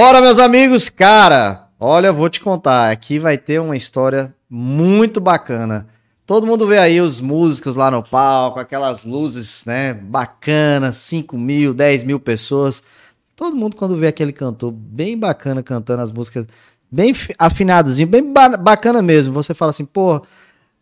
Bora, meus amigos, cara. Olha, vou te contar. Aqui vai ter uma história muito bacana. Todo mundo vê aí os músicos lá no palco, aquelas luzes, né, bacanas, 5 mil, 10 mil pessoas. Todo mundo, quando vê aquele cantor bem bacana cantando as músicas, bem afinadozinho, bem ba bacana mesmo, você fala assim, pô,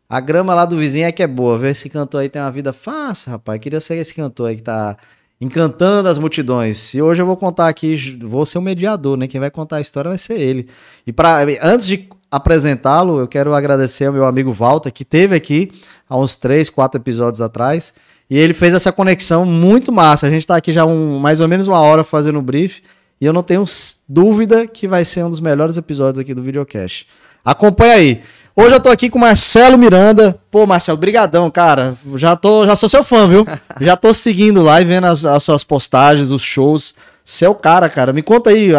a grama lá do vizinho é que é boa. Vê esse cantor aí tem uma vida fácil, rapaz. Queria ser esse cantor aí que tá encantando as multidões. E hoje eu vou contar aqui, vou ser o mediador, né? Quem vai contar a história vai ser ele. E para antes de apresentá-lo, eu quero agradecer ao meu amigo Walter, que teve aqui há uns três, quatro episódios atrás. E ele fez essa conexão muito massa. A gente está aqui já um, mais ou menos uma hora fazendo o brief. E eu não tenho dúvida que vai ser um dos melhores episódios aqui do videocast. Acompanha aí. Hoje eu tô aqui com o Marcelo Miranda. Pô, Marcelo, brigadão, cara. Já tô, já sou seu fã, viu? já tô seguindo lá e vendo as, as suas postagens, os shows. Seu cara, cara. Me conta aí,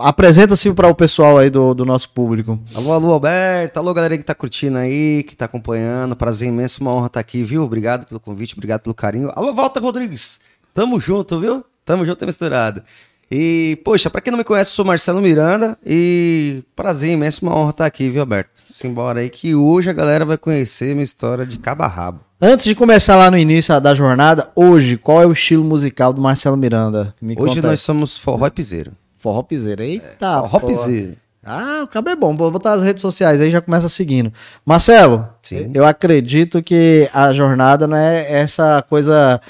apresenta-se para o pessoal aí do, do nosso público. Alô, alô, Alberto. Alô, galera que tá curtindo aí, que tá acompanhando. Prazer imenso, uma honra estar tá aqui, viu? Obrigado pelo convite, obrigado pelo carinho. Alô, Walter Rodrigues. Tamo junto, viu? Tamo junto e misturado. E, poxa, para quem não me conhece, eu sou Marcelo Miranda e prazer imenso, uma honra estar aqui, viu, Alberto? Simbora aí que hoje a galera vai conhecer minha história de cabo a rabo. Antes de começar lá no início da jornada, hoje, qual é o estilo musical do Marcelo Miranda? Me hoje nós somos forró e piseiro. Forró piseiro, eita. É, forró piseiro. Ah, o cabo é bom. Vou botar as redes sociais aí já começa seguindo. Marcelo, Sim. eu acredito que a jornada não é essa coisa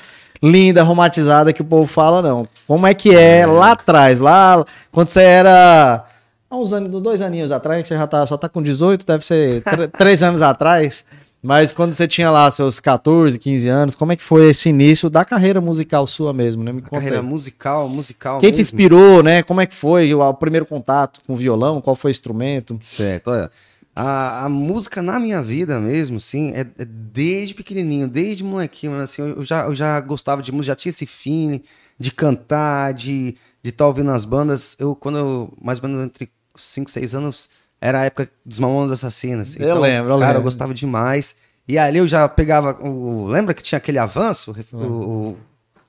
linda, romantizada que o povo fala, não. Como é que é, é. lá atrás, lá quando você era há uns anos, dois aninhos atrás, que você já tá, só tá com 18, deve ser três anos atrás. Mas quando você tinha lá seus 14, 15 anos, como é que foi esse início da carreira musical sua mesmo, né? Me carreira musical, musical Quem mesmo. te inspirou, né? Como é que foi o, o primeiro contato com o violão? Qual foi o instrumento? Certo, olha. A, a, música na minha vida mesmo, sim, é, é desde pequenininho, desde molequinho, assim, eu já, eu já gostava de música, já tinha esse feeling de cantar, de estar tá ouvindo as bandas. Eu, quando eu, mais ou menos entre 5, 6 anos, era a época dos Mamonas Assassinas. Então, eu lembro, eu cara, lembro. eu gostava demais. E ali eu já pegava o... Lembra que tinha aquele avanço? O, o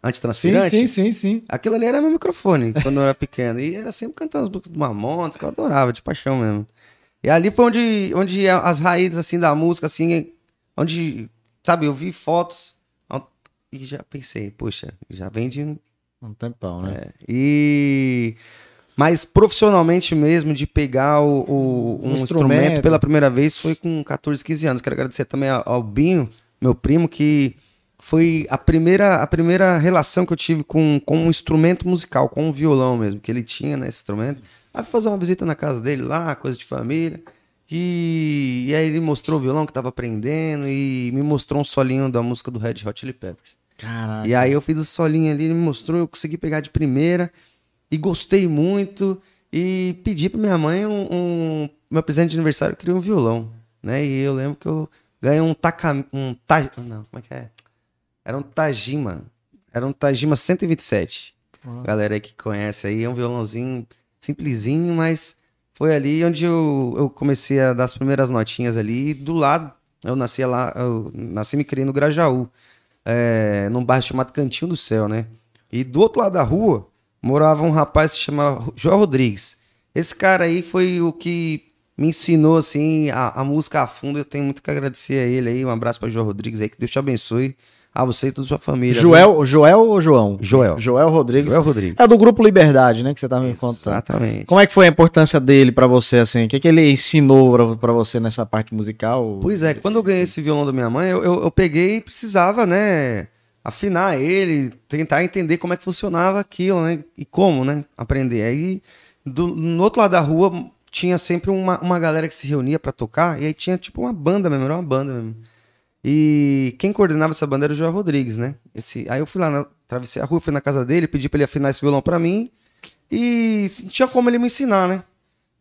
antitranspirante? Sim, sim, sim, sim. Aquilo ali era meu microfone, quando eu era pequeno. E era sempre cantando as músicas do Mamonas, que eu adorava, de paixão mesmo. E ali foi onde, onde as raízes, assim, da música, assim, onde, sabe, eu vi fotos e já pensei, poxa, já vem de... Um tempão, né? É, e... Mas profissionalmente mesmo, de pegar o, o um, instrumento. instrumento. pela primeira vez, foi com 14, 15 anos. Quero agradecer também ao Binho, meu primo, que foi a primeira, a primeira relação que eu tive com, com um instrumento musical, com um violão mesmo, que ele tinha, né, esse instrumento. Aí fui fazer uma visita na casa dele lá, coisa de família. E, e aí ele mostrou o violão que tava aprendendo e me mostrou um solinho da música do Red Hot Chili Peppers. Caraca. E aí eu fiz o solinho ali, ele me mostrou, eu consegui pegar de primeira e gostei muito e pedi para minha mãe um, um, meu presente de aniversário, eu queria um violão, né? E eu lembro que eu ganhei um Taka, um ta, não, como é que é? Era um Tajima, era um Tajima 127. Uhum. Galera aí que conhece aí, é um violãozinho simplesinho, mas foi ali onde eu, eu comecei a dar as primeiras notinhas ali. do lado, eu nasci lá, eu nasci me criei no Grajaú, é, num bairro chamado Cantinho do Céu, né? E do outro lado da rua morava um rapaz que se chama João Rodrigues. Esse cara aí foi o que me ensinou assim a, a música a fundo. Eu tenho muito que agradecer a ele aí. Um abraço para João Rodrigues aí, que Deus te abençoe. A você e toda a sua família. Joel, viu? Joel ou João? Joel. Joel Rodrigues. Joel Rodrigues. É do grupo Liberdade, né? Que você estava me contando. Exatamente. Como é que foi a importância dele para você, assim? O que, que ele ensinou para você nessa parte musical? Pois é, quando eu ganhei esse violão da minha mãe, eu, eu, eu peguei e precisava, né? Afinar ele, tentar entender como é que funcionava aquilo, né? E como, né? Aprender. Aí, do, no outro lado da rua, tinha sempre uma, uma galera que se reunia para tocar, e aí tinha tipo uma banda mesmo, era uma banda mesmo. E quem coordenava essa banda era o João Rodrigues, né? Esse, aí eu fui lá, na, atravessei a rua, fui na casa dele, pedi pra ele afinar esse violão pra mim. E tinha como ele me ensinar, né?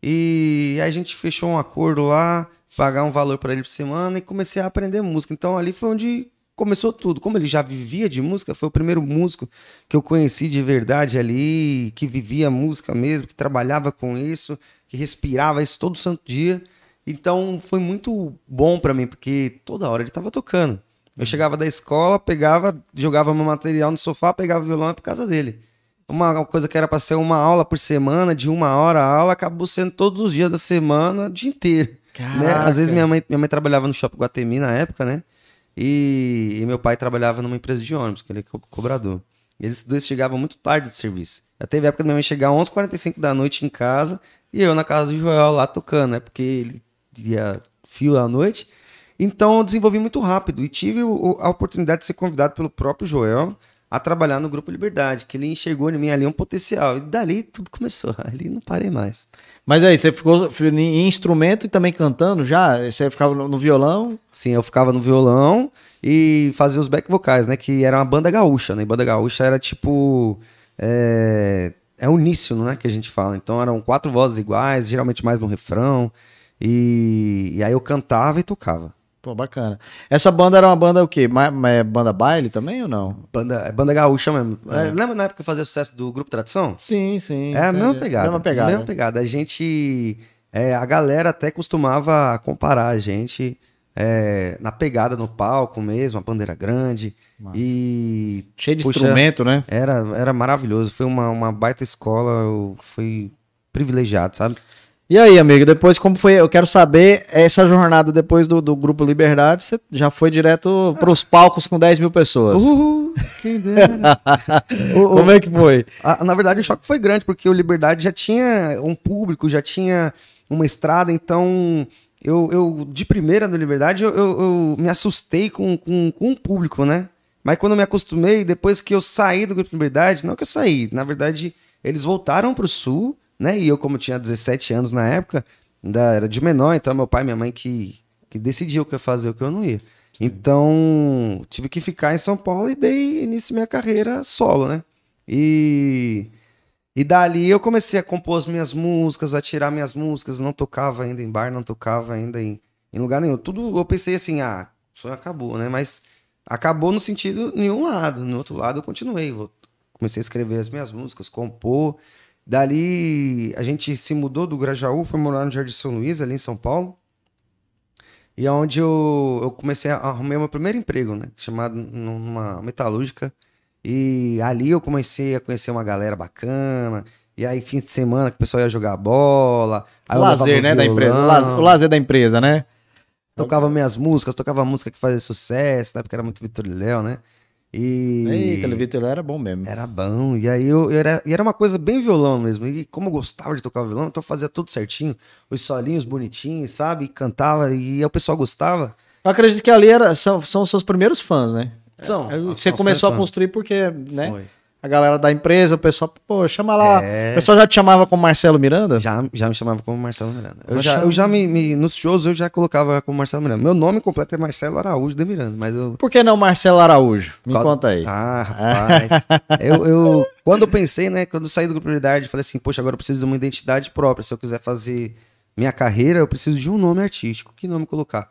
E aí a gente fechou um acordo lá, pagar um valor para ele por semana e comecei a aprender música. Então ali foi onde começou tudo. Como ele já vivia de música, foi o primeiro músico que eu conheci de verdade ali, que vivia música mesmo, que trabalhava com isso, que respirava isso todo santo dia. Então foi muito bom para mim, porque toda hora ele tava tocando. Eu chegava da escola, pegava, jogava meu material no sofá, pegava o violão e pra casa dele. uma coisa que era para ser uma aula por semana, de uma hora a aula, acabou sendo todos os dias da semana, o dia inteiro. Né? Às vezes minha mãe, minha mãe trabalhava no Shopping Guatemi na época, né? E, e meu pai trabalhava numa empresa de ônibus, que ele é co cobrador. E eles dois chegavam muito tarde de serviço. Já teve época da minha mãe chegar às 11h45 da noite em casa e eu na casa do Joel lá tocando, né? Porque ele ia fio à noite. Então eu desenvolvi muito rápido e tive a oportunidade de ser convidado pelo próprio Joel a trabalhar no Grupo Liberdade, que ele enxergou em mim ali um potencial. E dali tudo começou. Ali não parei mais. Mas aí, você ficou em instrumento e também cantando já? Você ficava no violão? Sim, eu ficava no violão e fazia os back vocais, né? Que era uma banda gaúcha, né? E banda gaúcha era tipo. É, é uníssono, né? Que a gente fala. Então eram quatro vozes iguais, geralmente mais no refrão. E, e aí eu cantava e tocava. Pô, bacana. Essa banda era uma banda o quê? É banda baile também ou não? Banda, é banda gaúcha mesmo. É. É, lembra na época que fazia sucesso do Grupo Tradição? Sim, sim. É a mesma pegada. Mesma pegada. Mesma pegada. A gente. É, a galera até costumava comparar a gente é, na pegada no palco mesmo, a bandeira grande. Massa. E. Cheio de puxa, instrumento, né? Era, era maravilhoso. Foi uma, uma baita escola. Eu fui privilegiado, sabe? E aí, amigo, depois como foi? Eu quero saber essa jornada depois do, do Grupo Liberdade. Você já foi direto para os palcos com 10 mil pessoas. Uhul, quem dera. como é que foi? Na verdade, o choque foi grande, porque o Liberdade já tinha um público, já tinha uma estrada, então eu, eu de primeira no Liberdade, eu, eu, eu me assustei com, com, com o público, né? Mas quando eu me acostumei, depois que eu saí do Grupo Liberdade, não que eu saí, na verdade, eles voltaram para o Sul né? E eu, como tinha 17 anos na época, ainda era de menor, então meu pai e minha mãe que, que decidiu o que eu ia fazer o que eu não ia. Sim. Então, tive que ficar em São Paulo e dei início à minha carreira solo, né? E, e dali eu comecei a compor as minhas músicas, a tirar minhas músicas, não tocava ainda em bar, não tocava ainda em, em lugar nenhum. Tudo eu pensei assim, ah, o sonho acabou, né? Mas acabou no sentido nenhum lado. No outro lado eu continuei. Comecei a escrever as minhas músicas, compor. Dali a gente se mudou do Grajaú, foi morar no Jardim São Luís, ali em São Paulo. E é onde eu, eu comecei a arrumar meu primeiro emprego, né? Chamado numa metalúrgica. E ali eu comecei a conhecer uma galera bacana. E aí, fim de semana, que o pessoal ia jogar bola. o lazer, né, da empresa. O lazer, o lazer, da empresa, né? Tocava minhas músicas, tocava música que fazia sucesso, na época era muito Vitor e Léo, né? E. Eita, Vitor era bom mesmo. Era bom. E aí eu, eu era, e era uma coisa bem violão mesmo. E como eu gostava de tocar violão, então eu fazia tudo certinho. Os solinhos bonitinhos, sabe? E cantava e o pessoal gostava. Eu acredito que ali era, são, são os seus primeiros fãs, né? São. É, você começou a construir porque, né? Foi a galera da empresa, o pessoal, pô, chama lá. É... O pessoal já te chamava como Marcelo Miranda? Já, já me chamava como Marcelo Miranda. Eu já, eu já me, me, Nos shows eu já colocava como Marcelo Miranda. Meu nome completo é Marcelo Araújo de Miranda, mas eu. Por que não Marcelo Araújo? Me Qual... conta aí. Ah, rapaz. eu, eu, quando eu pensei, né, quando eu saí do Grupo Prioridade, falei assim, poxa, agora eu preciso de uma identidade própria. Se eu quiser fazer minha carreira, eu preciso de um nome artístico. Que nome colocar?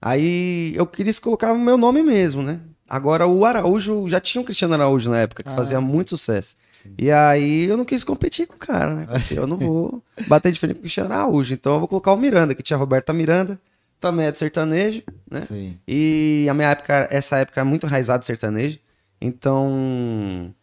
Aí eu queria colocar o meu nome mesmo, né? Agora, o Araújo, já tinha o Cristiano Araújo na época, que ah, fazia muito sucesso. Sim. E aí eu não quis competir com o cara, né? Assim, eu não vou bater de frente com o Cristiano Araújo. Então eu vou colocar o Miranda, que tinha a Roberta Miranda, também é de sertanejo, né? Sim. E a minha época, essa época é muito raizada sertanejo. Então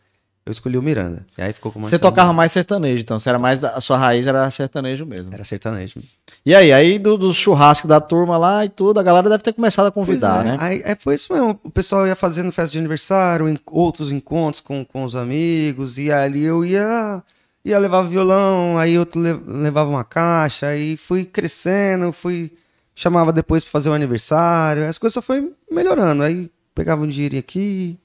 eu escolhi o Miranda. E aí ficou com Você tocava mais sertanejo, então. Você era mais da, a sua raiz era sertanejo mesmo. Era sertanejo. E aí, aí do, do churrasco da turma lá e tudo, a galera deve ter começado a convidar, é. né? Aí, é, foi isso mesmo. O pessoal ia fazendo festa de aniversário, em, outros encontros com, com os amigos, e ali eu ia ia levar violão, aí outro levava uma caixa, aí fui crescendo, fui chamava depois para fazer o aniversário, as coisas só foi melhorando. Aí pegava um dinheiro aqui,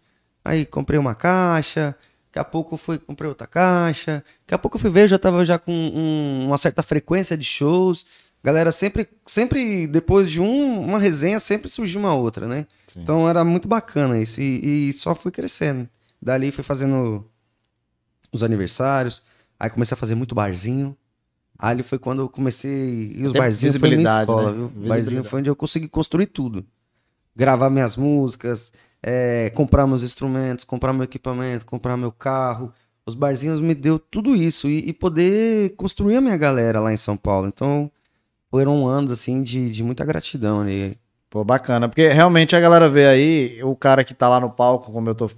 aí comprei uma caixa, Daqui a pouco eu fui, comprei outra caixa. Daqui a pouco eu fui ver, já tava já com um, uma certa frequência de shows. Galera, sempre, sempre depois de um, uma resenha, sempre surgiu uma outra, né? Sim. Então era muito bacana isso. E, e, só fui crescendo. Dali fui fazendo os aniversários. Aí comecei a fazer muito barzinho. Ali foi quando eu comecei. E os Tem barzinhos foi minha escola, né? viu? Barzinho foi onde eu consegui construir tudo. Gravar minhas músicas, é, comprar meus instrumentos, comprar meu equipamento, comprar meu carro. Os barzinhos me deu tudo isso e, e, poder construir a minha galera lá em São Paulo. Então, foram anos assim de, de muita gratidão ali. Pô, bacana, porque realmente a galera vê aí, o cara que tá lá no palco, como eu tô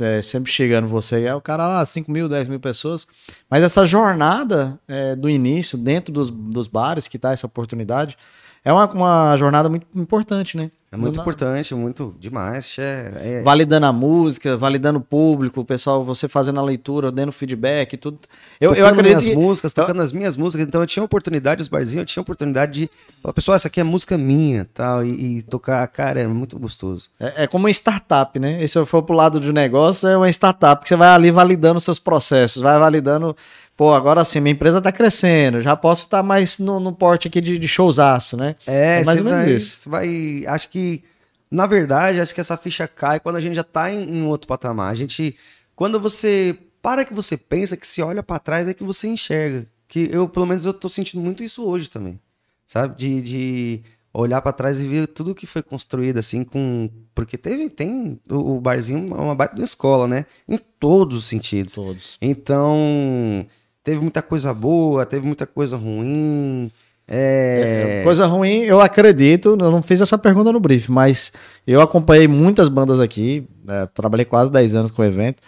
é, sempre chegando você, é o cara lá, 5 mil, 10 mil pessoas, mas essa jornada é, do início, dentro dos, dos bares, que tá essa oportunidade, é uma, uma jornada muito importante, né? É muito importante, muito demais. É, é... Validando a música, validando o público, o pessoal, você fazendo a leitura, dando feedback, tudo. Eu, tocando eu acredito. Minhas que... músicas, tocando as minhas músicas, então eu tinha oportunidade, os barzinhos, eu tinha oportunidade de falar, pessoal, essa aqui é música minha tal, e, e tocar, cara, é muito gostoso. É, é, como uma startup, né? E se eu for pro lado de negócio, é uma startup, que você vai ali validando seus processos, vai validando pô, agora sim, minha empresa tá crescendo, já posso estar tá mais no, no porte aqui de, de showzaço, né? É, é mais ou menos vai, isso. Você vai. Acho que, na verdade, acho que essa ficha cai quando a gente já tá em, em outro patamar. A gente. Quando você. Para que você pensa, que se olha para trás, é que você enxerga. Que eu, pelo menos, eu tô sentindo muito isso hoje também. Sabe? De. de olhar para trás e ver tudo que foi construído assim com porque teve tem o, o barzinho é uma baita escola né em todos os sentidos todos então teve muita coisa boa, teve muita coisa ruim. É... É, coisa ruim, eu acredito, eu não fiz essa pergunta no brief, mas eu acompanhei muitas bandas aqui, é, trabalhei quase 10 anos com o evento.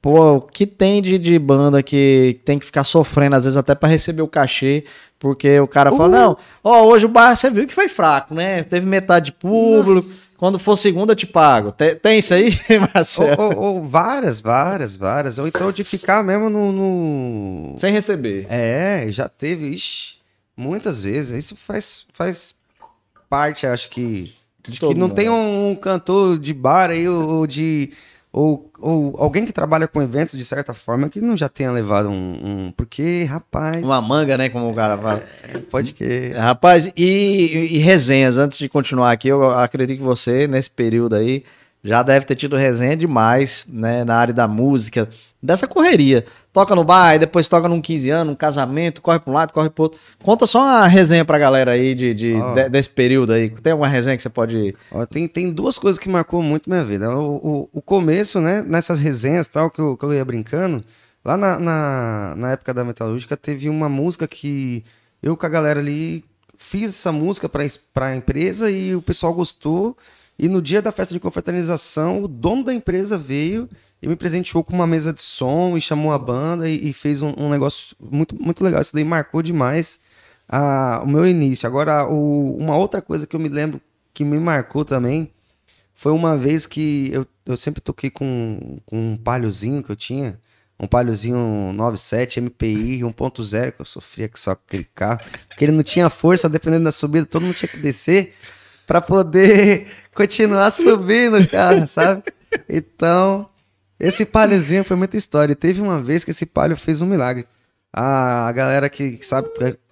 Pô, o que tem de, de banda que tem que ficar sofrendo, às vezes até para receber o cachê, porque o cara uh! fala, não, ó, hoje o bar você viu que foi fraco, né? Teve metade de público. Nossa. Quando for segunda, eu te pago. Tem, tem isso aí, Marcelo? Ou, ou, ou, várias, várias, várias. Ou então de ficar mesmo no, no, Sem receber. É, já teve, ixi, muitas vezes. Isso faz, faz parte, acho que. De que não mundo. tem um, um, cantor de bar aí, ou, ou de ou, ou alguém que trabalha com eventos de certa forma que não já tenha levado um. um porque, rapaz. Uma manga, né? Como o cara fala. É, pode que. Rapaz, e, e, resenhas, antes de continuar aqui, eu acredito que você, nesse período aí, já deve ter tido resenha demais, né, na área da música, dessa correria. Toca no bar, depois toca num 15 anos, um casamento, corre para um lado, corre para outro. Conta só uma resenha pra galera aí de, de, oh. de, desse período aí. Tem alguma resenha que você pode. Oh, tem, tem duas coisas que marcou muito minha vida. O, o, o começo, né, nessas resenhas tal, que eu, que eu ia brincando, lá na, na, na época da metalúrgica, teve uma música que eu com a galera ali fiz essa música pra, pra empresa e o pessoal gostou. E no dia da festa de confraternização, o dono da empresa veio e me presenteou com uma mesa de som e chamou a banda e, e fez um, um, negócio muito, muito legal. Isso daí marcou demais a, o meu início. Agora, o, uma outra coisa que eu me lembro que me marcou também foi uma vez que eu, eu sempre toquei com, com um palhozinho que eu tinha. Um palhozinho 97 MPI 1.0 que eu sofria só com aquele carro, porque ele não tinha força, dependendo da subida, todo mundo tinha que descer para poder continuar subindo, cara, sabe? Então, esse palhozinho foi muita história. Teve uma vez que esse palho fez um milagre. A galera que sabe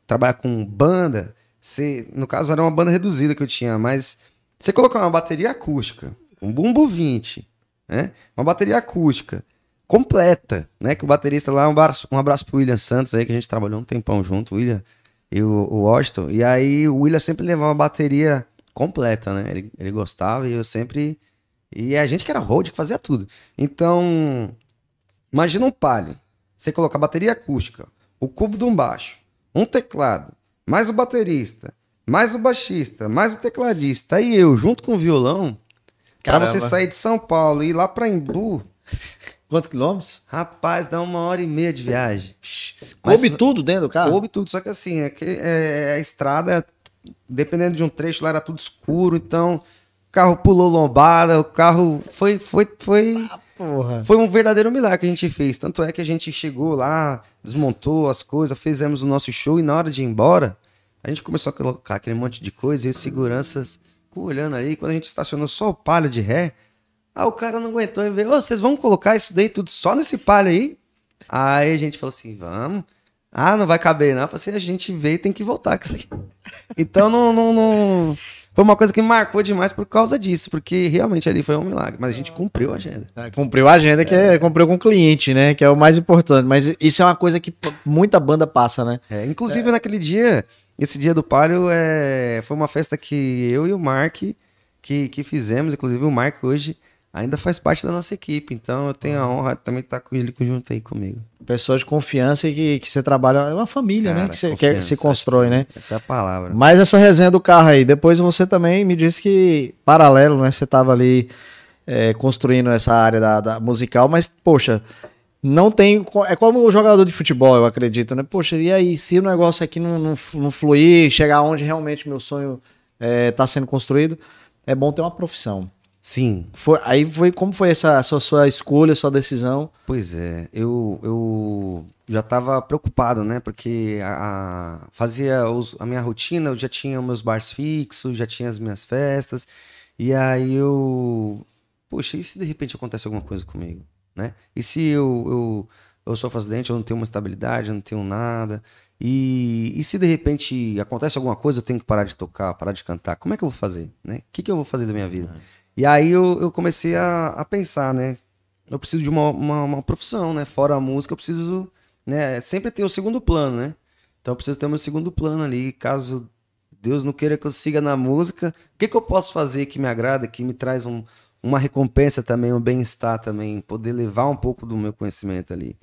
trabalhar com banda, se, no caso era uma banda reduzida que eu tinha, mas você colocar uma bateria acústica, um bumbo 20, né? Uma bateria acústica completa, né? Que o baterista lá, um abraço, um abraço pro William Santos aí, que a gente trabalhou um tempão junto, o William e o, o Washington. E aí o William sempre levava uma bateria completa, né? Ele, ele gostava e eu sempre. E a gente que era road que fazia tudo. Então, imagina um palio. Você coloca a bateria acústica, o cubo de um baixo, um teclado, mais o baterista, mais o baixista, mais o tecladista, e eu, junto com o violão, para você sair de São Paulo e ir lá para Embu. Quantos quilômetros? Rapaz, dá uma hora e meia de viagem. Coube tudo dentro do carro? Coube tudo, só que assim, é, que, é, a estrada dependendo de um trecho lá era tudo escuro, então o carro pulou lombada, o carro foi foi foi ah, foi um verdadeiro milagre que a gente fez. Tanto é que a gente chegou lá, desmontou as coisas, fizemos o nosso show e na hora de ir embora, a gente começou a colocar aquele monte de coisa e os seguranças olhando ali, quando a gente estacionou só o palho de ré, aí o cara não aguentou e veio, oh, vocês vão colocar isso daí tudo só nesse palho aí? Aí a gente falou assim, vamos. Ah, não vai caber, não. Eu falei assim, a gente veio e tem que voltar com isso aqui. Então não, não, não, Foi uma coisa que marcou demais por causa disso, porque realmente ali foi um milagre. Mas a gente cumpriu a agenda. É, cumpriu a agenda, que é, cumpriu com o cliente, né? Que é o mais importante. Mas isso é uma coisa que muita banda passa, né? É, inclusive é. naquele dia, esse dia do Palio, é, foi uma festa que eu e o Mark que, que fizemos. Inclusive o Mark hoje ainda faz parte da nossa equipe. Então eu tenho a honra de também estar com ele junto aí comigo. Pessoas de confiança e que, que você trabalha. É uma família, né? Cara, Que você, que se constrói, né? Essa é a palavra. Mas essa resenha do carro aí, depois você também me disse que, paralelo, né? Você tava ali é, construindo essa área da, da musical, mas, poxa, não tem. É como o jogador de futebol, eu acredito, né? Poxa, e aí, se o negócio aqui não, não, não fluir, chegar onde realmente meu sonho é, tá sendo construído, é bom ter uma profissão. Sim, Foi, aí foi como foi essa, essa sua escolha, sua decisão? Pois é, eu, eu já estava preocupado, né? Porque a, a- fazia os- a minha rotina, eu já tinha meus bars fixos, já tinha as minhas festas, e aí eu. Poxa, e se de repente acontece alguma coisa comigo, né? E se eu, eu, eu sofro acidente, eu não tenho uma estabilidade, eu não tenho nada, e, e se de repente acontece alguma coisa, eu tenho que parar de tocar, parar de cantar, como é que eu vou fazer, né? O que, que eu vou fazer da minha vida? E aí eu, eu comecei a, a pensar, né? eu preciso de uma, uma, uma profissão, né? Fora a música, eu preciso, né? Sempre ter o segundo plano, né? Então eu preciso ter o meu segundo plano ali, caso Deus não queira que eu siga na música, o que, que eu posso fazer que me agrada, que me traz um, uma recompensa também, um bem-estar também, poder levar um pouco do meu conhecimento ali.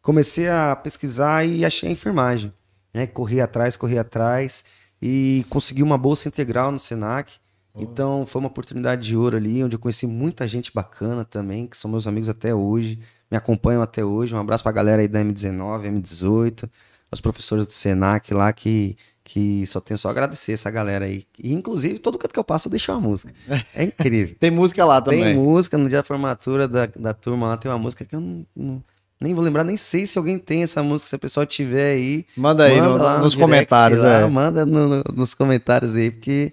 Comecei a pesquisar e achei a enfermagem, né? Corri atrás, corri atrás e consegui uma bolsa integral no Senac. Então foi uma oportunidade de ouro ali, onde eu conheci muita gente bacana também, que são meus amigos até hoje, me acompanham até hoje. Um abraço pra galera aí da M19, M18, os professores do Senac lá que, que só tenho só a agradecer essa galera aí. E inclusive, todo canto que eu passo eu deixo uma música. É incrível. Tem música lá também. Tem música no dia da formatura da, da turma lá, tem uma música que eu não, não- nem vou lembrar, nem sei se alguém tem essa música, se a pessoa tiver aí. Manda aí no- lá no nos direct comentários, lá, é. Manda no- no- nos comentários aí, porque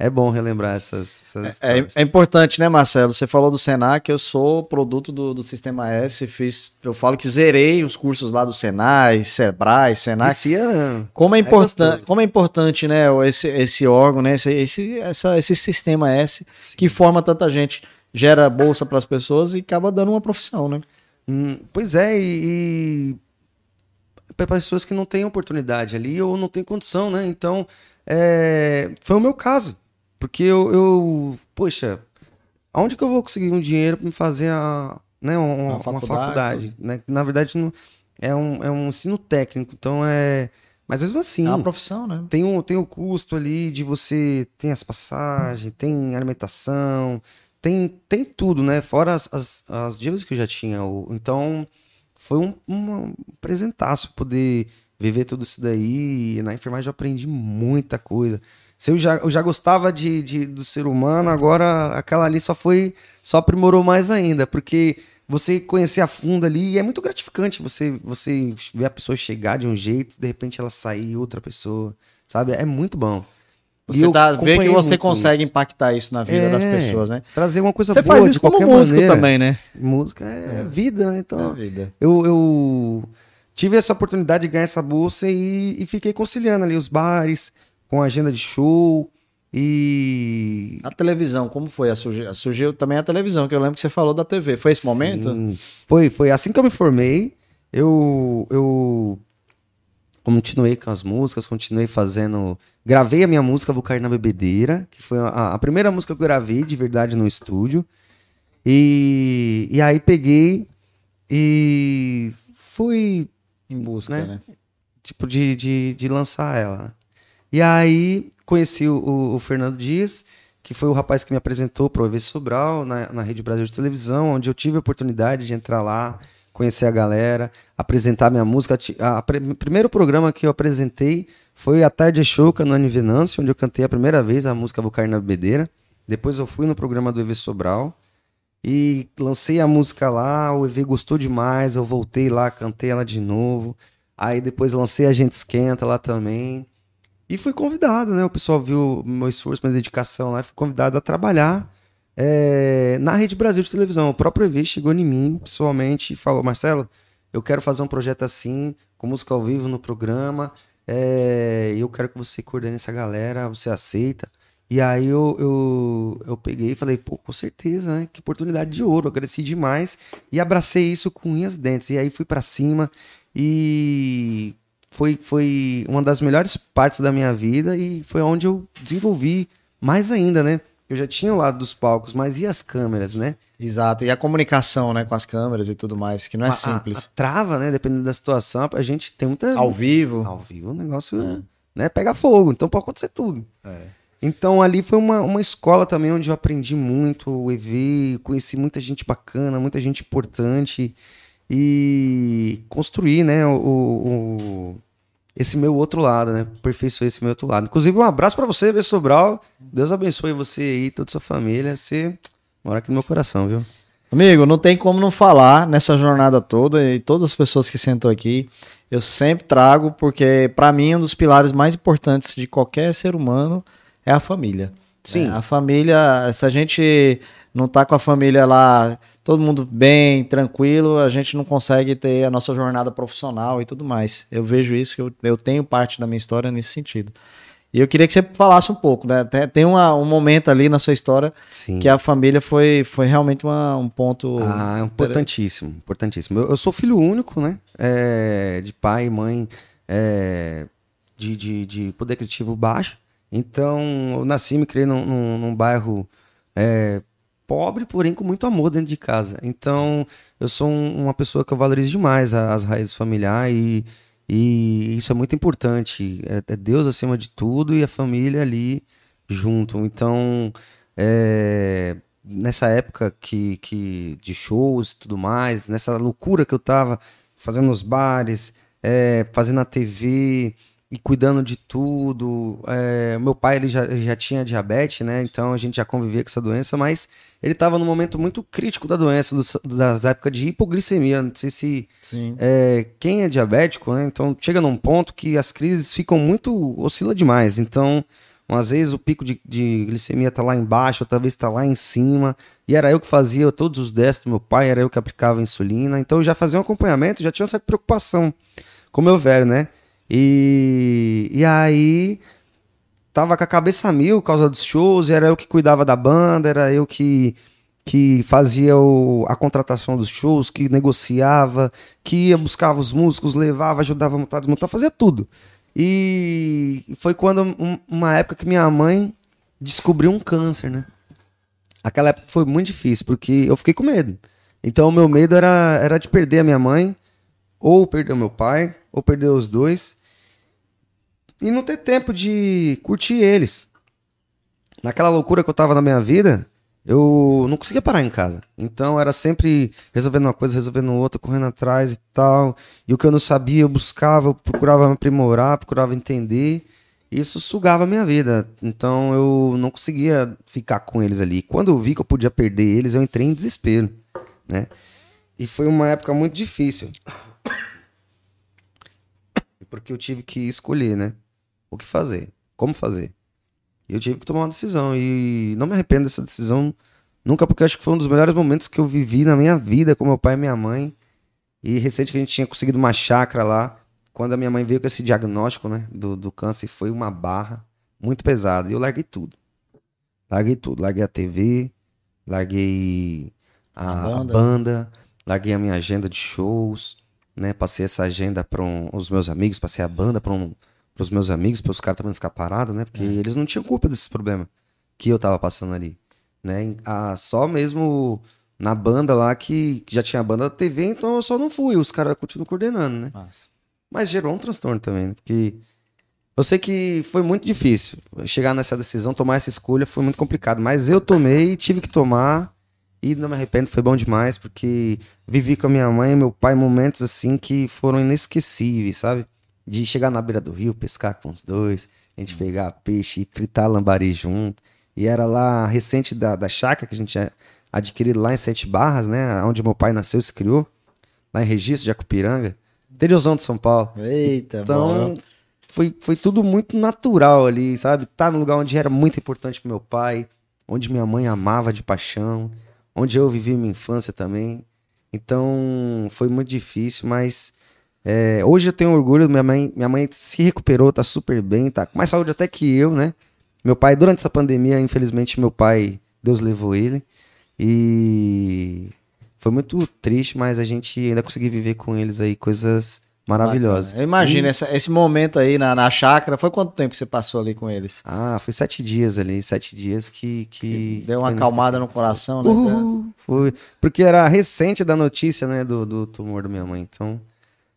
é bom relembrar essas, essas É, histórias. é importante, né, Marcelo? Você falou do Senac, eu sou produto do, do Sistema S, fiz, eu falo que zerei os cursos lá do Senai, Sebrae, Senac. Vicia, Como é, É importante, gostoso. como é importante, né, esse, esse órgão, né, esse, esse, essa- esse sistema S que forma tanta gente, gera bolsa para as pessoas e acaba dando uma profissão, né? Hum, pois é, e, e para pessoas que não têm oportunidade ali ou não têm condição, né? Então, é, foi o meu caso. Porque eu, eu, poxa, aonde que eu vou conseguir um dinheiro para me fazer a, né, uma, Uma uma faculdade, faculdade, né? Na verdade, não, é, um, é um ensino técnico, então é... Mas mesmo assim, É uma profissão, né? tem um, tem o custo ali de você tem as passagens, tem alimentação, tem, tem tudo, né? Fora as, as, as dívidas que eu já tinha. o- Então, foi um, um presentaço poder viver tudo isso daí. Na enfermagem eu aprendi muita coisa. Se eu já, eu já gostava de, de- do ser humano, agora aquela ali só foi, só aprimorou mais ainda, porque você conhecer a fundo ali e é muito gratificante você, você ver a pessoa chegar de um jeito, de repente ela sair outra pessoa, sabe? É muito bom. Você tá, vê que você consegue isso. impactar isso na vida das É, pessoas, né? Trazer uma coisa Você boa faz de isso como músico maneira. também, né? Música é, vida, né? Então, É vida. eu, eu tive essa oportunidade de ganhar essa bolsa e, e fiquei conciliando ali os bares com agenda de show e A televisão, como foi? A surgiu, surgiu também a televisão, que eu lembro que você falou da TV. Foi esse momento? Sim. Foi, foi assim que eu me formei. Eu, eu continuei com as músicas, continuei fazendo. Gravei a minha música Vou Cair na Bebedeira, que foi a, a primeira música que eu gravei de verdade no estúdio. E, e aí peguei e fui Em busca, Né? né? tipo, de, de, de lançar ela. E aí conheci o, o- o Fernando Dias, que foi o rapaz que me apresentou para o EV Sobral, na, na Rede Brasil de Televisão, onde eu tive a oportunidade de entrar lá, conhecer a galera, apresentar minha música. O primeiro programa que eu apresentei foi A Tarde é Choca, no Anivenâncio, onde eu cantei a primeira vez a música Vou Cair na Bebedeira. Depois eu fui no programa do EV Sobral. E lancei a música lá, o EV gostou demais, eu voltei lá, cantei ela de novo. Aí depois lancei a Gente Esquenta lá também. E fui convidado, né? O pessoal viu meu esforço, minha dedicação lá, fui convidado a trabalhar é, na Rede Brasil de televisão. O próprio EV chegou em mim pessoalmente e falou: Marcelo, eu quero fazer um projeto assim, com música ao vivo no programa. É, eu quero que você coordene essa galera, você aceita? E aí eu, eu, eu peguei e falei, pô, com certeza, né? Que oportunidade de ouro. Agradeci demais e abracei isso com unhas dentes. E aí fui pra cima e foi, foi uma das melhores partes da minha vida e foi onde eu desenvolvi mais ainda, né? Eu já tinha o lado dos palcos, mas e as câmeras, né? Exato. E a comunicação, né, com as câmeras e tudo mais, que não é A- simples. A, a trava, né? Dependendo da situação, a gente tem muita. Ao vivo. Ao vivo o negócio né, pega fogo, então pode acontecer tudo. É. Então ali foi uma, uma escola também onde eu aprendi muito, o EV, conheci muita gente bacana, muita gente importante e construí, né, o, o- esse meu outro lado, né, aperfeiçoei esse meu outro lado. Inclusive um abraço pra você, B. Sobral, Deus abençoe você aí, toda a sua família, você mora aqui no meu coração, viu? Amigo, não tem como não falar nessa jornada toda e todas as pessoas que sentam aqui, eu sempre trago porque pra mim um dos pilares mais importantes de qualquer ser humano é a família. Sim. É, a família, se a gente não tá com a família lá, todo mundo bem, tranquilo, a gente não consegue ter a nossa jornada profissional e tudo mais. Eu vejo isso, que eu, eu tenho parte da minha história nesse sentido. E eu queria que você falasse um pouco, né? Tem, tem uma- um momento ali na sua história Sim. que a família foi, foi realmente uma- um ponto. Ah, é importantíssimo, importantíssimo. Eu, eu sou filho único, né? É, de pai e mãe é, de, de, de poder aquisitivo baixo. Então, eu nasci e me criei num, num, num bairro é, pobre, porém com muito amor dentro de casa. Então, eu sou um- uma pessoa que eu valorizo demais a- as raízes familiares e, e isso é muito importante. É, é Deus acima de tudo e a família ali junto. Então, é, nessa época que, que de shows e tudo mais, nessa loucura que eu tava fazendo nos bares, é, fazendo a TV e cuidando de tudo. É, meu pai ele já, já tinha diabetes, né? Então a gente já convivia com essa doença, mas ele estava num momento muito crítico da doença, dos- das épocas de hipoglicemia. Não sei se é, quem é diabético, né? Então chega num ponto que as crises ficam muito. oscila demais. Então, às vezes o pico de, de glicemia tá lá embaixo, outra vez tá lá em cima. E era eu que fazia todos os testes do meu pai, era eu que aplicava insulina. Então eu já fazia um acompanhamento, já tinha uma certa preocupação com o meu velho, né? E, e aí tava com a cabeça mil por causa dos shows, era eu que cuidava da banda, era eu que, que fazia o- a contratação dos shows, que negociava, que ia buscava os músicos, levava, ajudava a montar, desmontar, fazia tudo. E foi quando um- uma época que minha mãe descobriu um câncer, né? Aquela época foi muito difícil, porque eu fiquei com medo. Então o meu medo era, era de perder a minha mãe, ou perder o meu pai, ou perder os dois e não ter tempo de curtir eles. Naquela loucura que eu tava na minha vida, eu não conseguia parar em casa. Então era sempre resolvendo uma coisa, resolvendo outra, correndo atrás e tal. E o que eu não sabia, eu buscava, eu procurava me aprimorar, procurava entender. Isso sugava a minha vida. Então eu não conseguia ficar com eles ali. Quando eu vi que eu podia perder eles, eu entrei em desespero, né? E foi uma época muito difícil. Porque eu tive que escolher, né? O que fazer, como fazer. E eu tive que tomar uma decisão. E não me arrependo dessa decisão nunca, porque acho que foi um dos melhores momentos que eu vivi na minha vida com meu pai e minha mãe. E recente que a gente tinha conseguido uma chácara lá. Quando a minha mãe veio com esse diagnóstico, né? Do, do câncer, foi uma barra muito pesada. E eu larguei tudo. Larguei tudo. Larguei a TV, larguei a, A a banda. banda. larguei a minha agenda de shows, né? Passei essa agenda para os meus amigos, passei a banda para os meus amigos, para os caras também não ficar parados, né? Porque eles não tinham culpa desses problemas que eu tava passando ali, né? Ah, só mesmo na banda lá que, já tinha a banda da TV, então eu só não fui, os caras continuam coordenando, né? Mas gerou um transtorno também, né? Porque eu sei que foi muito difícil. Chegar nessa decisão, tomar essa escolha foi muito complicado. Mas eu tomei, tive que tomar. E não me arrependo, foi bom demais, porque vivi com a minha mãe e meu pai momentos assim que foram inesquecíveis, sabe? De chegar na beira do rio, pescar com os dois, a gente pegar peixe e fritar lambari junto. E era lá recente da, da chácara que a gente tinha adquirido lá em Sete Barras, né? Onde meu pai nasceu e se criou, lá em Registro de Acupiranga, interiorzão de São Paulo. Eita, Então, bom. foi, foi tudo muito natural ali, sabe? Tá no lugar onde era muito importante pro meu pai, onde minha mãe amava de paixão, onde eu vivi minha infância também. Então, foi muito difícil, mas é, hoje eu tenho orgulho, minha mãe, minha mãe se recuperou, tá super bem, tá com mais saúde até que eu, né? Meu pai, durante essa pandemia, infelizmente, meu pai, Deus levou ele. E foi muito triste, mas a gente ainda conseguiu viver com eles aí coisas maravilhosa. Eu imagino essa- esse momento aí na, na chácara. Foi quanto tempo que você passou ali com eles? Ah, foi sete dias ali, sete dias que. que Deu uma acalmada no coração, né? Uhul, foi. Porque era recente da notícia, né, do, do tumor da minha mãe. Então,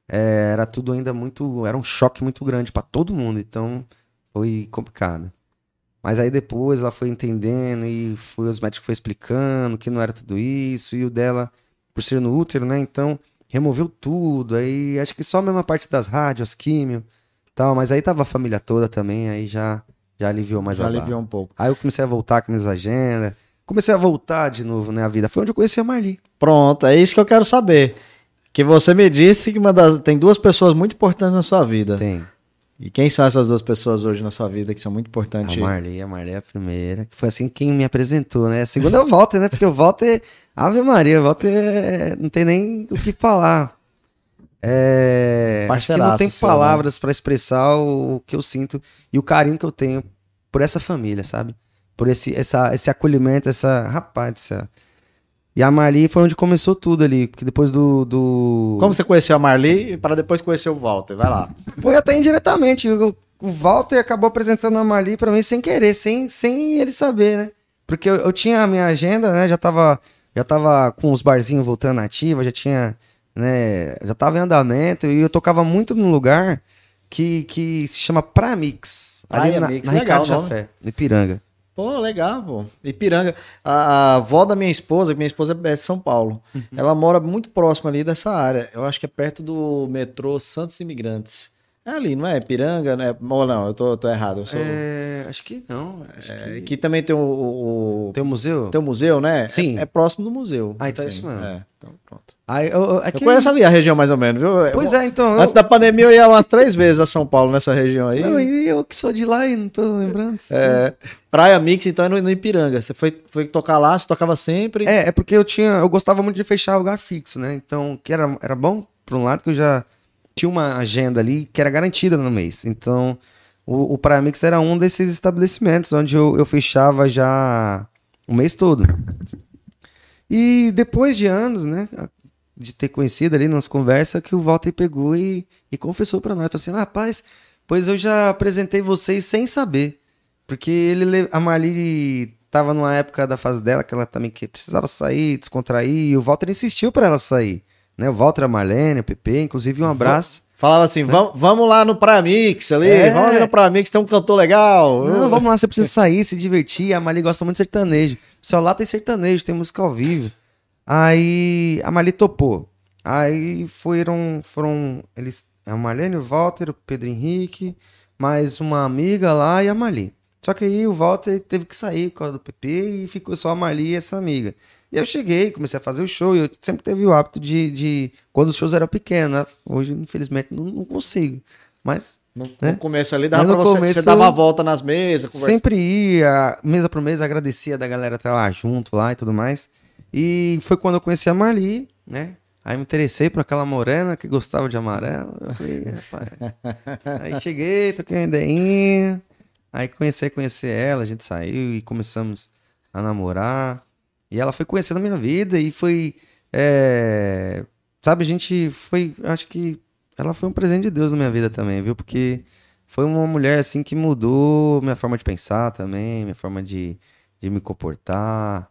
é, era tudo ainda muito. Era um choque muito grande pra todo mundo. Então, foi complicado. Mas aí depois ela foi entendendo e foi, os médicos foi explicando que não era tudo isso. E o dela, por ser no útero, né? Então, removeu tudo. Aí acho que só a mesma parte das rádios, as químio tal. Mas aí tava a família toda também. Aí já, já aliviou mais Já a barra. aliviou um pouco. Aí eu comecei a voltar com minhas agendas. Comecei a voltar de novo, né, a vida. Foi onde eu conheci a Marli. Pronto, é isso que eu quero saber. Que você me disse que uma das- tem duas pessoas muito importantes na sua vida. Tem. E quem são essas duas pessoas hoje na sua vida que são muito A importantes? Marli, a Marli é a primeira. Que foi assim quem me apresentou, né? A segunda é o Walter, né? Porque o Walter... Ave Maria, o Walter é- não tem nem o que falar. É... que não Parceiraço tem né? palavras pra expressar o, o que eu sinto e o carinho que eu tenho por essa família, sabe? Por esse, essa, esse acolhimento, essa... Rapaz, essa... E a Marli foi onde começou tudo ali, porque depois do... do... Como você conheceu a Marli para depois conhecer o Walter? Vai lá. Foi até indiretamente. O, o Walter acabou apresentando a Marli pra mim sem querer, sem, sem ele saber, né? Porque eu, eu tinha a minha agenda, né? Já tava, já tava com os barzinhos voltando ativa, já tinha, né? Já tava em andamento e eu tocava muito num lugar que, que se chama Pramix. Ali Praia na, Mix, na legal Ricardo no Ipiranga. Pô, legal, pô. Ipiranga. A, a avó da minha esposa, minha esposa é de São Paulo. Ela mora muito próximo ali dessa área. Eu acho que é perto do metrô Santos Imigrantes. É ali, não é? Ipiranga, né? Ou não, eu tô, tô errado. Eu sou... É, acho que não. Acho É, que... que também tem o, o, o- Tem um museu? tem o museu, né? Sim. É, é próximo do museu. Ah, então é isso mesmo. É, então pronto. Aí, eu, eu, Eu aqui- conheço ali a região mais ou menos, viu? Pois Eu- é, então. eu- Antes da pandemia eu ia umas três vezes a São Paulo nessa região aí. Não, e eu que sou de lá e não tô lembrando. É, Praia Mix, então, é no, no Ipiranga. Você foi, foi tocar lá, você tocava sempre. É, é porque eu tinha, eu gostava muito de fechar lugar fixo, né? Então, que era, era bom, por um lado, que eu já tinha uma agenda ali que era garantida no mês. Então, o, o Praia Mix era um desses estabelecimentos onde eu, eu fechava já o mês todo. E depois de anos, né? De ter conhecido ali nas conversas, que o Walter pegou e, e confessou pra nós. Falou assim, rapaz, pois eu já apresentei vocês sem saber. Porque ele, le- a Marli tava numa época da fase dela que ela também que precisava sair, descontrair, e o Walter insistiu pra ela sair. Né? O Walter, a Marlene, o PP, inclusive um abraço. Falava assim, "Vam- vamos lá no Praia Mix ali, É. vamos ali no Praia Mix, tem um cantor legal. Não, vamos lá, você precisa sair, se divertir. A Marli gosta muito de sertanejo. Seu lá tem sertanejo, tem música ao vivo. Aí a Marli topou. Aí foram, foram eles, a Marlene, o Walter, o Pedro Henrique, mais uma amiga lá e a Marli. Só que aí o Walter teve que sair por causa do PP e ficou só a Marli e essa amiga. E eu cheguei, comecei a fazer o show e eu sempre teve o hábito de, de quando os shows eram pequenos, né? Hoje, infelizmente, não, não consigo. Mas No, né? começo ali, dava pra você, começo você dava a volta nas mesas, conversa- Sempre ia, mesa por mesa, agradecia da galera estar lá junto lá e tudo mais. E foi quando eu conheci a Marli, né? Aí me interessei por aquela morena que gostava de amarelo. Eu falei, rapaz. Aí cheguei, toquei uma ideinha. Aí comecei a conhecer ela, a gente saiu e começamos a namorar. E ela foi conhecendo a minha vida e foi. é, Sabe, a gente foi. Acho que ela foi um presente de Deus na minha vida também, viu? Porque foi uma mulher assim que mudou minha forma de pensar também, minha forma de, de me comportar.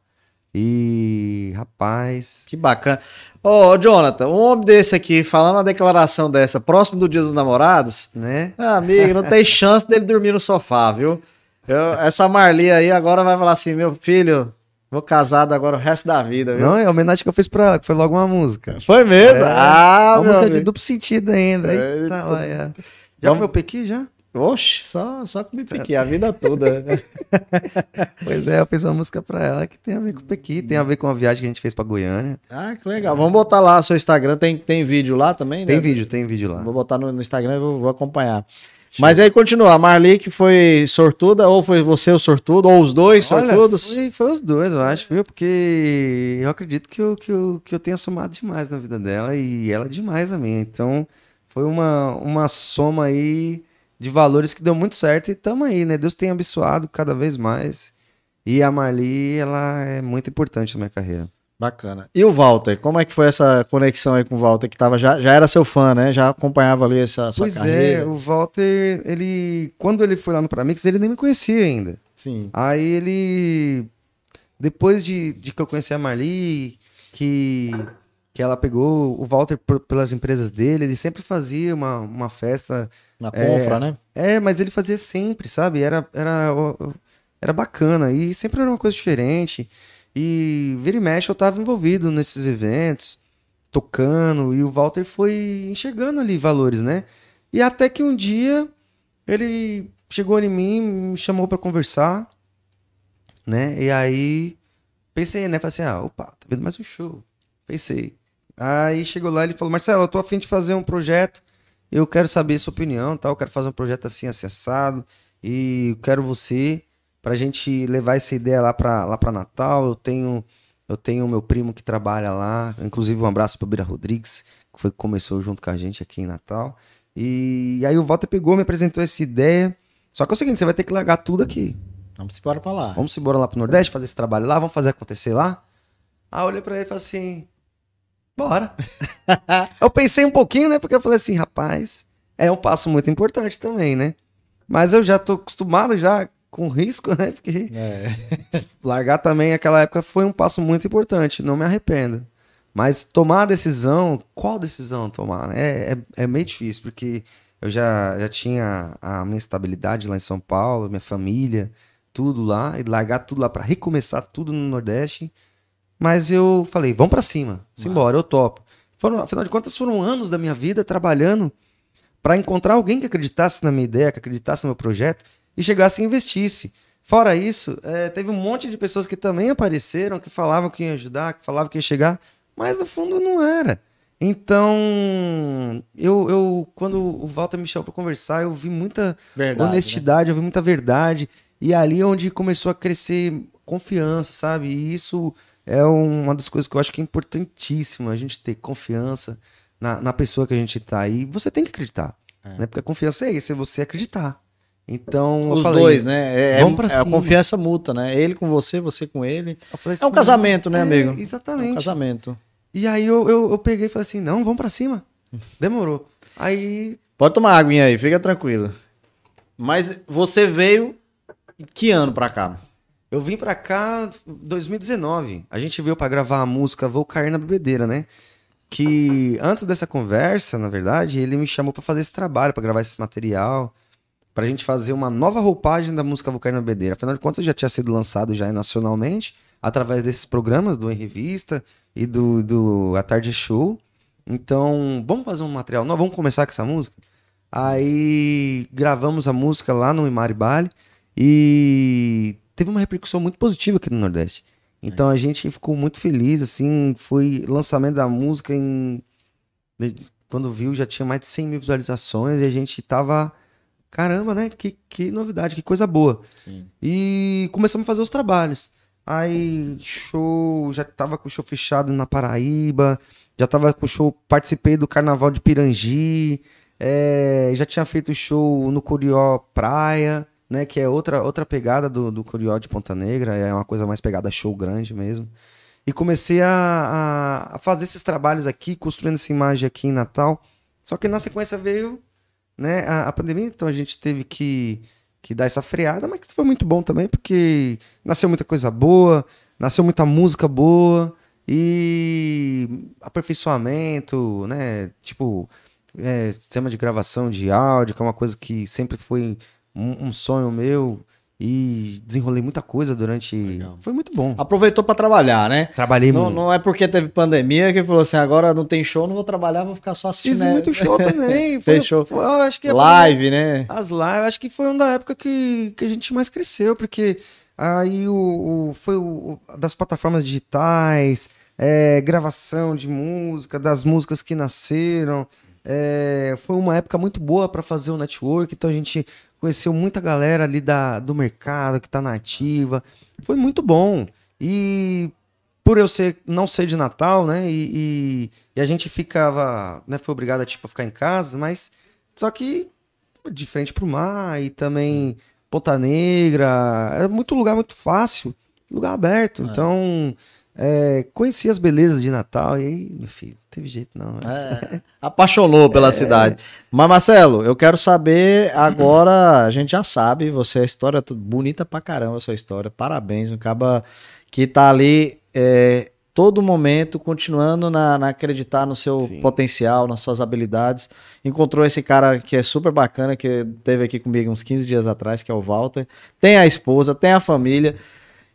E, rapaz. Que bacana. Ô, Jonathan, um homem desse aqui, falando uma declaração dessa, próximo do dia dos namorados, Né? ah, amigo, não tem chance dele dormir no sofá, viu? Eu- essa Marli aí agora vai falar assim, meu filho, vou casado agora o resto da vida, viu? Não, é a homenagem que eu fiz pra ela, que foi logo uma música. Foi mesmo? É, ah, uma meu música de amigo. duplo sentido ainda. É, Eita, lá, já. Já comeu pequi, já? Oxe, só, só comi piqui a vida toda. Pois é, eu fiz uma música pra ela que tem a ver com o pequi, tem a ver com a viagem que a gente fez pra Goiânia. ah, que legal. Vamos botar lá seu Instagram. Tem, tem vídeo lá também, né? Tem vídeo, tem vídeo lá. Vou botar no, no Instagram e vou, vou acompanhar. Mas aí continua, a Marli que foi sortuda, ou foi você o sortudo, ou os dois Olha, sortudos? foi, foi os dois, eu acho, viu? Porque eu acredito que eu, que, eu, que eu tenha somado demais na vida dela e ela demais a minha. Então, foi uma, uma soma aí de valores que deu muito certo e tamo aí, né? Deus tem abençoado cada vez mais. E a Marli, ela é muito importante na minha carreira. Bacana. E o Walter, como é que foi essa conexão aí com o Walter, que tava, já, já era seu fã, né? Já acompanhava ali essa sua Pois carreira. é, o Walter, ele. Quando ele foi lá no Pramix, ele nem me conhecia ainda. Sim. Aí ele. Depois de, de que eu conheci a Marli, que, que ela pegou o Walter por- pelas empresas dele, ele sempre fazia uma, uma festa. Na É. confra, né? É, mas ele fazia sempre, sabe? Era, era, era bacana e sempre era uma coisa diferente. E vira e mexe eu tava envolvido nesses eventos, tocando, e o Walter foi enxergando ali valores, né? E até que um dia ele chegou em mim, me chamou pra conversar, né? E aí pensei, né? Falei assim, ah, opa, tá vendo mais um show. Pensei. Aí chegou lá e ele falou, Marcelo, eu tô afim de fazer um projeto, eu quero saber sua opinião, tal, eu quero fazer um projeto assim, acessado, e eu quero você pra gente levar essa ideia lá pra, lá pra Natal. Eu tenho eu tenho meu primo que trabalha lá, inclusive um abraço pro Bira Rodrigues, que foi que começou junto com a gente aqui em Natal. E aí o Walter pegou, me apresentou essa ideia. Só que é o seguinte, você vai ter que largar tudo aqui. Vamos embora pra lá. Vamos embora lá pro Nordeste, fazer esse trabalho lá, vamos fazer acontecer lá. Aí eu olhei pra ele e falei assim: bora. eu pensei um pouquinho, né? Porque eu falei assim, rapaz, é um passo muito importante também, né? Mas eu já tô acostumado já com risco, né? Porque É. largar também naquela época foi um passo muito importante, não me arrependo. Mas tomar a decisão, qual decisão tomar? né? É, é, é meio difícil, porque eu já, já tinha a minha estabilidade lá em São Paulo, minha família, tudo lá, e largar tudo lá para recomeçar tudo no Nordeste. Mas eu falei, vamos para cima, simbora, eu topo. Foram, afinal de contas, foram anos da minha vida trabalhando para encontrar alguém que acreditasse na minha ideia, que acreditasse no meu projeto e chegasse e investisse. Fora isso, eh, teve um monte de pessoas que também apareceram, que falavam que iam ajudar, que falavam que ia chegar, mas no fundo não era. Então, eu, eu quando o Walter me chamou para conversar, eu vi muita Verdade, honestidade, eu vi muita verdade. E ali é onde começou a crescer confiança, sabe? E isso é uma das coisas que eu acho que é importantíssimo, a gente ter confiança na, na pessoa que a gente tá. E você tem que acreditar. Né? Porque a confiança é isso, é você acreditar. Então, Os falei, dois, né? É, vamos pra é a cima. confiança mútua, né? Ele com você, você com ele. falei É um assim, casamento, né, é, amigo? É um Exatamente. casamento. E aí eu, eu, eu peguei e falei assim, não, vamos pra cima. Demorou. Aí Pode tomar aguinha aí, fica tranquilo. Mas você veio que ano pra cá? Eu vim pra cá em 2019. A gente veio pra gravar a música Vou Cair na Bebedeira, né? Que antes dessa conversa, na verdade, ele me chamou pra fazer esse trabalho, pra gravar esse material, pra gente fazer uma nova roupagem da música Vou Cair na Bebedeira. Afinal de contas, já tinha sido lançado já nacionalmente, através desses programas do Em Revista e do, do A Tarde Show. Então, vamos fazer um material novo, vamos começar com essa música? Aí gravamos a música lá no Imari Bali e teve uma repercussão muito positiva aqui no Nordeste. Então a gente ficou muito feliz, assim, foi lançamento da música em... Quando viu já tinha mais de 100 mil visualizações e a gente tava... Caramba, né? Que, que novidade, que coisa boa. Sim. E começamos a fazer os trabalhos. Aí, show, já tava com o show fechado na Paraíba, já tava com o show, participei do Carnaval de Pirangi, é, já tinha feito show no Curió Praia, né, que é outra, outra pegada do, do Curió de Ponta Negra, é uma coisa mais pegada show grande mesmo. E comecei a, a, fazer esses trabalhos aqui, construindo essa imagem aqui em Natal. Só que na sequência veio né, a, a pandemia, então a gente teve que, que dar essa freada, mas foi muito bom também, porque nasceu muita coisa boa, nasceu muita música boa e aperfeiçoamento, né? Tipo, é, sistema de gravação de áudio, que é uma coisa que sempre foi um, um sonho meu e desenrolei muita coisa durante. Legal. Foi muito bom. Aproveitou pra trabalhar, né? Trabalhei Não, muito. não é porque teve pandemia que falou assim, agora não tem show, não vou trabalhar, vou ficar só assistindo. Fiz muito show também. Foi, Fechou. foi- acho que a Live, né? As lives, acho que foi uma da época que, que a gente mais cresceu, porque aí o, o- foi o, o- das plataformas digitais, é, gravação de música, das músicas que nasceram. é, foi uma época muito boa para fazer o network, então a gente conheceu muita galera ali da, do mercado que tá na ativa. Foi muito bom. E por eu ser, não ser de Natal, né? E, e- e a gente ficava, né? Foi obrigado a, tipo, a ficar em casa, mas só que de frente pro mar e também Ponta Negra, é muito lugar muito fácil, lugar aberto. Então é, conheci as belezas de Natal e aí, meu filho, não teve jeito não. Mas... É, apaixonou pela é... cidade. Mas, Marcelo, eu quero saber agora, a gente já sabe, você, a história é bonita pra caramba, a sua história. Parabéns, um caba que tá ali é, todo momento continuando na, na acreditar no seu Sim. potencial, nas suas habilidades. Encontrou esse cara que é super bacana, que teve aqui comigo uns 15 dias atrás, que é o Walter. Tem a esposa, tem a família.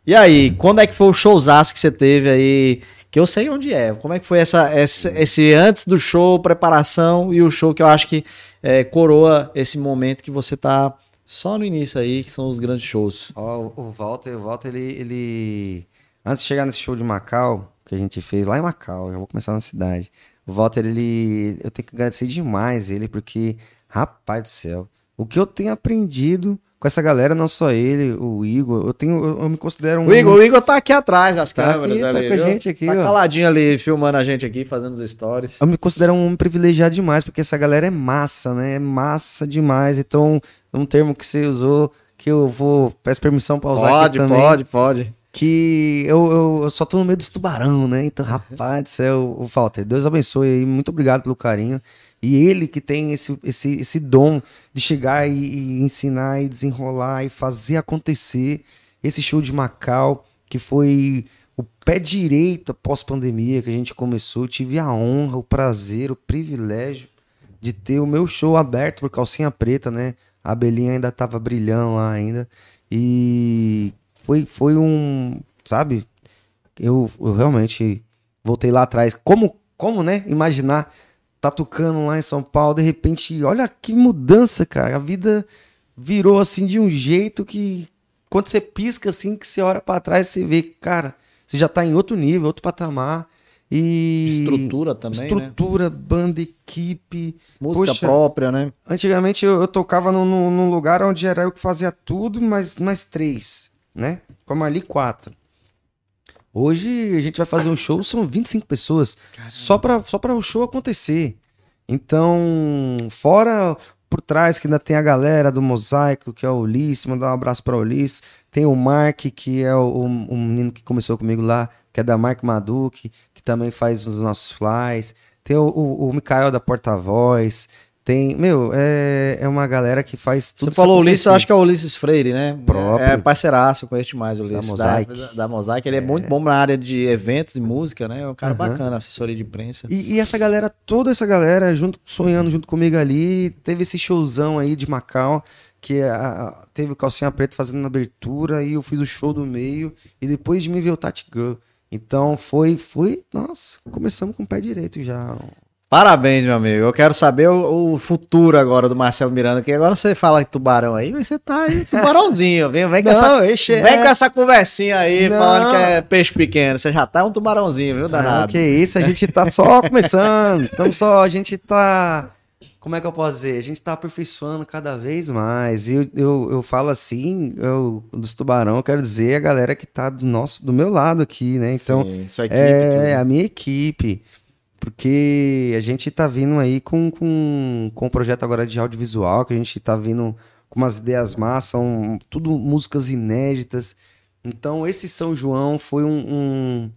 E aí, quando é que foi o showzaço que você teve aí? Que eu sei onde é. Como é que foi essa, esse, esse antes do show, preparação e o show que eu acho que é, coroa esse momento que você tá só no início aí, que são os grandes shows. Oh, o Walter, o Walter, ele, ele... Antes de chegar nesse show de Macau, que a gente fez lá em Macau, já vou começar na cidade. O Walter, ele... Eu tenho que agradecer demais ele, porque, rapaz do céu, o que eu tenho aprendido com essa galera, não só ele, o Igor. Eu tenho, eu, eu me considero um. O Igor, o Igor tá aqui atrás das tá câmeras aqui, ali. Tá com a gente aqui, tá ó. caladinho ali, filmando a gente aqui, fazendo os stories. Eu me considero um privilegiado demais, porque essa galera é massa, né? É massa demais. Então, um termo que você usou, que eu vou. Peço permissão pra usar pode, aqui também. Pode, pode, pode. Que eu, eu, eu, só tô no meio desse tubarão, né? Então, rapaz do céu, o Walter, Deus abençoe aí. Muito obrigado pelo carinho. E ele que tem esse, esse, esse dom de chegar e, e, ensinar e desenrolar e fazer acontecer esse show de Macau, que foi o pé direito pós-pandemia que a gente começou. Eu tive a honra, o prazer, o privilégio de ter o meu show aberto por calcinha preta, né? A Belinha ainda tava brilhando lá ainda. E foi, foi um, sabe? Eu, eu realmente voltei lá atrás. Como, como, né? Imaginar tá tocando lá em São Paulo, de repente, olha que mudança, cara. A vida virou assim de um jeito que quando você pisca assim, que você olha para trás, você vê, cara, você já tá em outro nível, outro patamar. E estrutura também, né? Estrutura, né? banda, equipe, música Poxa, própria, né? Antigamente eu, eu tocava num, num, lugar onde era eu que fazia tudo, mas mais três, né? Como ali quatro. Hoje a gente vai fazer um show, são 25 pessoas. Caramba. Só para só pra o show acontecer. Então, fora por trás que ainda tem a galera do Mosaico, que é o Ulisses, mandar um abraço para o Ulisses. Tem o Mark, que é o, o, menino que começou comigo lá, que é da Mark Maduc, que também faz os nossos flies. Tem o, o, o Mikael da Porta-Voz. Tem, meu, é, é uma galera que faz tudo. Você falou Ulisses, eu acho que é o Ulisses Freire, né? Próprio. É parceiraço, eu conheço demais o Ulisses. Da Mosaic. Da, da Mosaic. Ele é. é. muito bom na área de eventos e música, né? É um cara uhum. bacana, assessoria de imprensa. E, e, essa galera, toda essa galera, junto, sonhando junto comigo ali, teve esse showzão aí de Macau, que a, teve o Calcinha Preta fazendo na abertura, e eu fiz o show do meio, e depois de me ver o Tati Girl. Então foi, foi, nossa, começamos com o pé direito já. Parabéns, meu amigo. Eu quero saber o, o, futuro agora do Marcelo Miranda, que agora você fala de tubarão aí, mas você tá aí, tubarãozinho. Vem, vem, com, não, essa, vem é... com essa conversinha aí, não. falando que é peixe pequeno. Você já tá um tubarãozinho, viu, danado? Não, que isso, a gente tá só começando. Então só, a gente tá... Como é que eu posso dizer? A gente tá aperfeiçoando cada vez mais. E eu, eu, eu falo assim, eu, dos tubarão, eu quero dizer a galera que tá do nosso, do meu lado aqui, né? Então, Sim, sua equipe, é a minha equipe. Porque a gente tá vindo aí com, com, com um projeto agora de audiovisual, que a gente tá vindo com umas ideias massas, são tudo músicas inéditas. Então, esse São João foi um, um,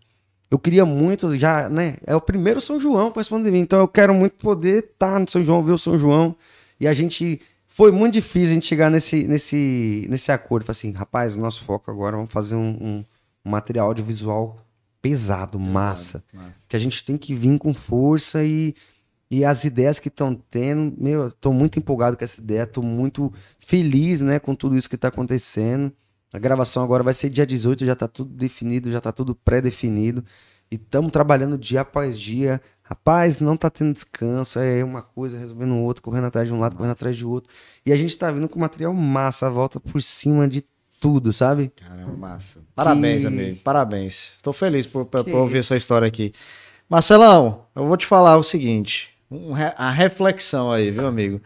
Eu queria muito, já, né? É o primeiro São João para pandemia. Então, eu quero muito poder estar tá no São João, ver o São João. E a gente. Foi muito difícil a gente chegar nesse, nesse, nesse acordo. Falei assim, rapaz, o nosso foco agora, vamos fazer um, um, um material audiovisual pesado, massa, massa, Que a gente tem que vir com força e, e as ideias que estão tendo. Meu, eu tô muito empolgado com essa ideia, tô muito feliz, né, com tudo isso que tá acontecendo. A gravação agora vai ser dia 18, já tá tudo definido, já tá tudo pré-definido. E estamos trabalhando dia após dia. Rapaz, não tá tendo descanso. É uma coisa resolvendo outra, correndo atrás de um lado, correndo atrás de outro. E a gente tá vindo com material massa, volta por cima de tudo, sabe? Caramba, massa. Parabéns, que... amigo. Parabéns. Tô feliz por, por, por ouvir essa história aqui. Marcelão, eu vou te falar o seguinte: um, a reflexão aí, viu, amigo?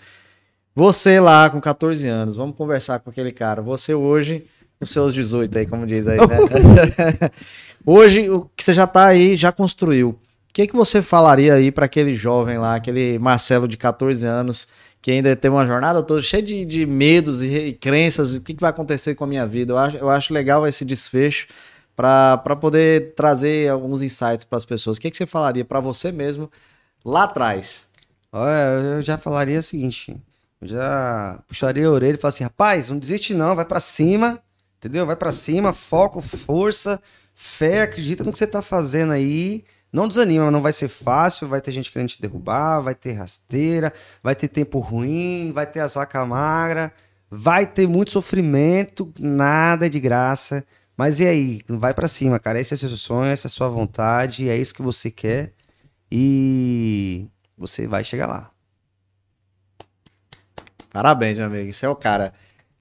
Você lá com 14 anos, vamos conversar com aquele cara. Você hoje, com seus 18 aí, como diz aí, né? hoje, o que você já tá aí, já construiu. O que, que você falaria aí para aquele jovem lá, aquele Marcelo de 14 anos, que ainda tem uma jornada toda cheia de, de medos e, e, crenças, o que, que vai acontecer com a minha vida. Eu acho, eu acho legal esse desfecho, para poder trazer alguns insights para as pessoas. O que, que você falaria para você mesmo lá atrás? Olha, eu já falaria o seguinte: eu já puxaria a orelha e falaria assim, rapaz, não desiste não, vai para cima, entendeu? Vai para cima, foco, força, fé, acredita no que você tá fazendo aí. Não desanima, não vai ser fácil, vai ter gente querendo te derrubar, vai ter rasteira, vai ter tempo ruim, vai ter as vacas magras, vai ter muito sofrimento, nada de graça. Mas e aí? Vai para cima, cara. Esse é o seu sonho, essa é a sua vontade, é isso que você quer. E você vai chegar lá. Parabéns, meu amigo. Isso é o cara.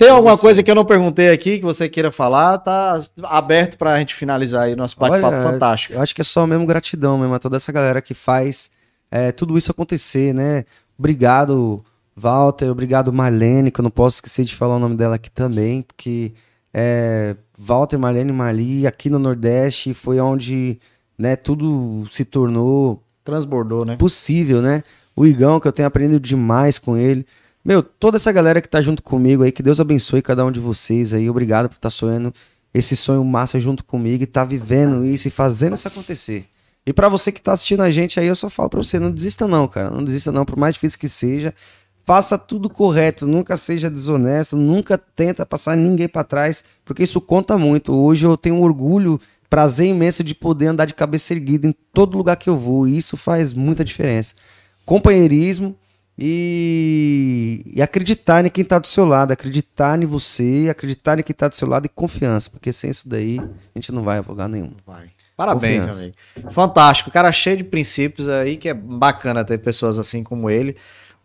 Tem alguma coisa que eu não perguntei aqui que você queira falar? Tá aberto pra gente finalizar aí nosso bate-papo fantástico. Eu acho que é só mesmo gratidão mesmo a toda essa galera que faz é, tudo isso acontecer, né? Obrigado, Walter. Obrigado, Marlene, que eu não posso esquecer de falar o nome dela aqui também, porque é, Walter, Marlene Marli, aqui no Nordeste, foi onde né, tudo se tornou transbordou, né? Possível, né? O Igão, que eu tenho aprendido demais com ele. Meu, toda essa galera que tá junto comigo aí, que Deus abençoe cada um de vocês aí. Obrigado por estar tá sonhando esse sonho massa junto comigo e tá vivendo isso e fazendo isso acontecer. E para você que tá assistindo a gente aí, eu só falo para você, não desista não, cara. Não desista não, por mais difícil que seja. Faça tudo correto, nunca seja desonesto, nunca tenta passar ninguém para trás, porque isso conta muito. Hoje eu tenho orgulho prazer imenso de poder andar de cabeça erguida em todo lugar que eu vou. E isso faz muita diferença. Companheirismo e, e acreditar em quem está do seu lado, acreditar em você, acreditar em quem está do seu lado e confiança, porque sem isso daí a gente não vai a lugar nenhum. Vai. Parabéns, confiança. amigo. Fantástico. Cara cheio de princípios aí, que é bacana ter pessoas assim como ele.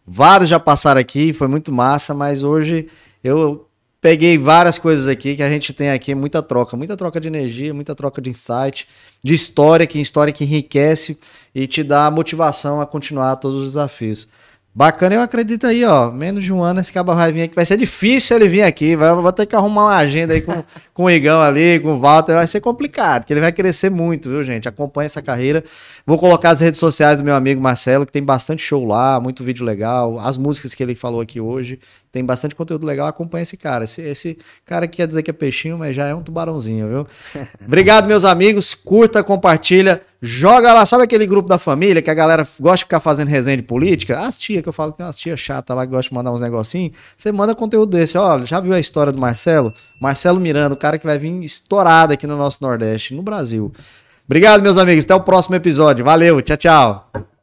Vários já passaram aqui, foi muito massa, mas hoje eu peguei várias coisas aqui que a gente tem aqui, muita troca, muita troca de energia, muita troca de insight, de história, que história que enriquece e te dá motivação a continuar todos os desafios. Bacana, eu acredito aí, ó. Menos de um ano esse cabo vai vir aqui. Vai ser difícil ele vir aqui. Vai, vou ter que arrumar uma agenda aí com, com o Igão ali, com o Walter. Vai ser complicado, porque ele vai crescer muito, viu, gente? Acompanhe essa carreira. Vou colocar as redes sociais do meu amigo Marcelo, que tem bastante show lá, muito vídeo legal. As músicas que ele falou aqui hoje. Tem bastante conteúdo legal. Acompanhe esse cara. Esse, esse cara que quer dizer que é peixinho, mas já é um tubarãozinho, viu? Obrigado, meus amigos. Curta, compartilha. Joga lá, sabe aquele grupo da família que a galera gosta de ficar fazendo resenha de política? As tia que eu falo que tem umas tia chata lá que gosta de mandar uns negocinhos. Você manda conteúdo desse. Ó, já viu a história do Marcelo? Marcelo Miranda, o cara que vai vir estourado aqui no nosso Nordeste, no Brasil. Obrigado, meus amigos. Até o próximo episódio. Valeu, tchau, tchau.